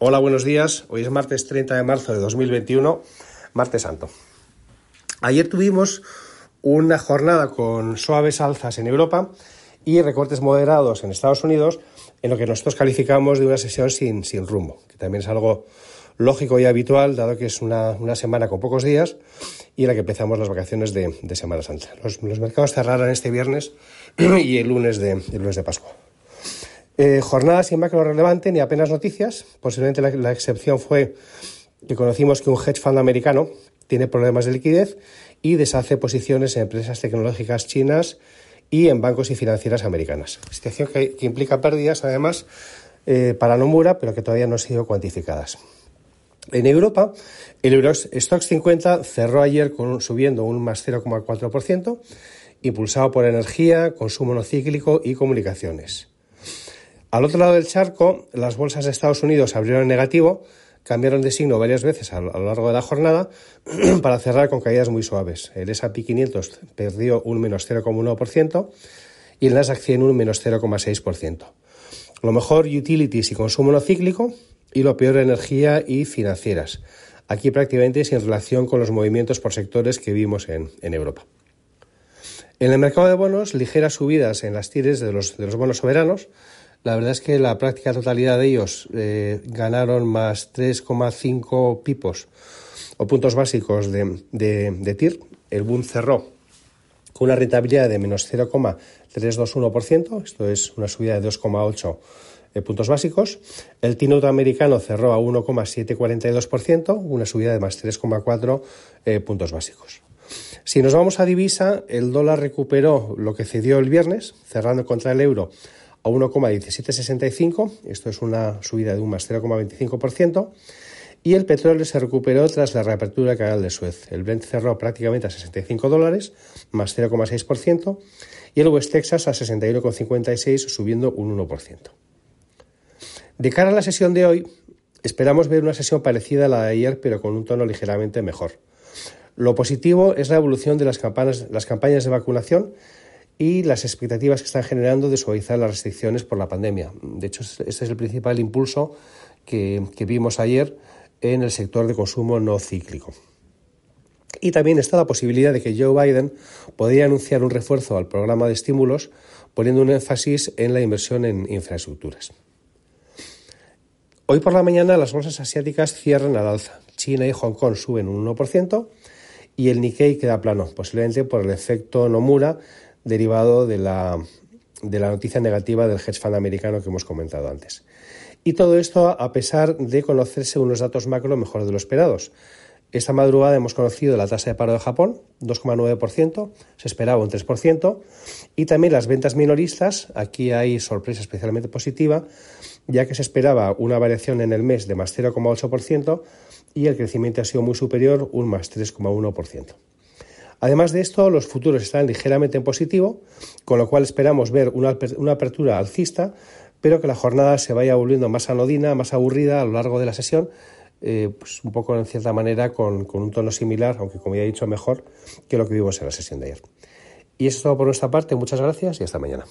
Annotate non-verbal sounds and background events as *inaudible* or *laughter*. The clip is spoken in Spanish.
Hola, buenos días. Hoy es martes 30 de marzo de 2021, martes santo. Ayer tuvimos una jornada con suaves alzas en Europa y recortes moderados en Estados Unidos, en lo que nosotros calificamos de una sesión sin, sin rumbo, que también es algo lógico y habitual, dado que es una, semana con pocos días y en la que empezamos las vacaciones de, Semana Santa. Los, mercados cerraron este viernes *clears throat* y el lunes de, el lunes de Pascua. Eh, jornada sin macro relevante ni apenas noticias. Posiblemente la, excepción fue que conocimos que un hedge fund americano tiene problemas de liquidez y deshace posiciones en empresas tecnológicas chinas y en bancos y financieras americanas. Situación que, implica pérdidas, además, eh, para Nomura, pero que todavía no han sido cuantificadas. En Europa, el Eurostox 50 cerró ayer con, subiendo un más 0,4%, impulsado por energía, consumo no cíclico y comunicaciones. Al otro lado del charco, las bolsas de Estados Unidos abrieron en negativo, cambiaron de signo varias veces a lo largo de la jornada *clears throat* para cerrar con caídas muy suaves. El S&P 500 perdió un menos 0,1% y el Nasdaq 100 un menos 0,6%. Lo mejor, utilities y consumo no cíclico, y lo peor, energía y financieras. Aquí prácticamente sin relación con los movimientos por sectores que vimos en, Europa. En el mercado de bonos, ligeras subidas en las tires de los, de los bonos soberanos. La verdad es que la práctica totalidad de ellos eh, ganaron más 3,5 pipos o puntos básicos de, de, de TIR. El boom cerró con una rentabilidad de menos 0,321%, esto es una subida de 2,8 puntos básicos. El T-Note americano cerró a 1,742%, una subida de más 3,4 eh, puntos básicos. Si nos vamos a divisa, el dólar recuperó lo que cedió el viernes, cerrando contra el euro a 1,1765, esto es una subida de un más 0,25%, y el petróleo se recuperó tras la reapertura del canal de Suez. El Brent cerró prácticamente a 65 dólares, más 0,6%, y el West Texas a 61,56, subiendo un 1%. De cara a la sesión de hoy, esperamos ver una sesión parecida a la de ayer, pero con un tono ligeramente mejor. Lo positivo es la evolución de las campañas, las campañas de vacunación y las expectativas que están generando de suavizar las restricciones por la pandemia. De hecho, este es el principal impulso que, que vimos ayer en el sector de consumo no cíclico. Y también está la posibilidad de que Joe Biden podría anunciar un refuerzo al programa de estímulos poniendo un énfasis en la inversión en infraestructuras. Hoy por la mañana las bolsas asiáticas cierran al alza. China y Hong Kong suben un 1% y el Nikkei queda plano, posiblemente por el efecto Nomura derivado de la, de la noticia negativa del hedge fund americano que hemos comentado antes. Y todo esto a pesar de conocerse unos datos macro mejor de lo esperados. Esta madrugada hemos conocido la tasa de paro de Japón, 2,9%, se esperaba un 3%, y también las ventas minoristas, aquí hay sorpresa especialmente positiva, ya que se esperaba una variación en el mes de más 0,8% y el crecimiento ha sido muy superior, un más 3,1%. Además de esto, los futuros están ligeramente en positivo, con lo cual esperamos ver una, apertura alcista, pero que la jornada se vaya volviendo más anodina, más aburrida a lo largo de la sesión, eh, pues un poco en cierta manera con, con, un tono similar, aunque como ya he dicho mejor, que lo que vimos en la sesión de ayer. Y eso es todo por nuestra parte, muchas gracias y hasta mañana.